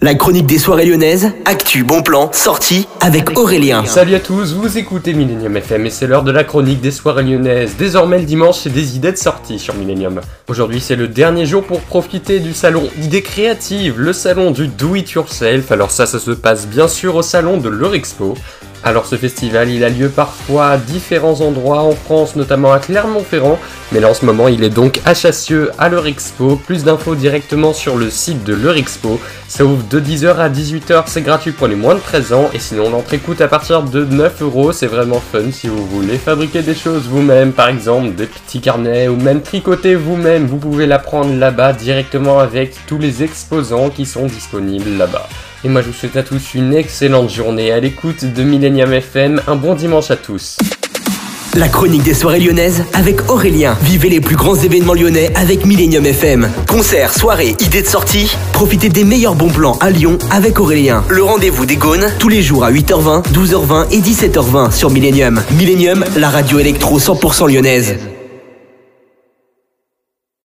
La chronique des soirées lyonnaises, actu, bon plan, sortie avec Aurélien. Salut à tous, vous écoutez Millennium FM et c'est l'heure de la chronique des soirées lyonnaises. Désormais le dimanche, c'est des idées de sortie sur Millennium. Aujourd'hui, c'est le dernier jour pour profiter du salon Idées créatives, le salon du do it yourself. Alors ça, ça se passe bien sûr au salon de l'Eurexpo. Alors ce festival, il a lieu parfois à différents endroits en France, notamment à Clermont-Ferrand, mais là en ce moment il est donc à Chassieux, à l'Eurexpo. Plus d'infos directement sur le site de l'Eurexpo. Ça ouvre de 10h à 18h, c'est gratuit pour les moins de 13 ans, et sinon l'entrée coûte à partir de 9 euros, c'est vraiment fun si vous voulez fabriquer des choses vous-même, par exemple des petits carnets, ou même tricoter vous-même, vous pouvez l'apprendre là-bas directement avec tous les exposants qui sont disponibles là-bas. Et moi je vous souhaite à tous une excellente journée à l'écoute de Millennium FM. Un bon dimanche à tous. La chronique des soirées lyonnaises avec Aurélien. Vivez les plus grands événements lyonnais avec Millennium FM. Concerts, soirées, idées de sortie. Profitez des meilleurs bons plans à Lyon avec Aurélien. Le rendez-vous des Gaunes tous les jours à 8h20, 12h20 et 17h20 sur Millennium. Millennium, la radio électro 100% lyonnaise.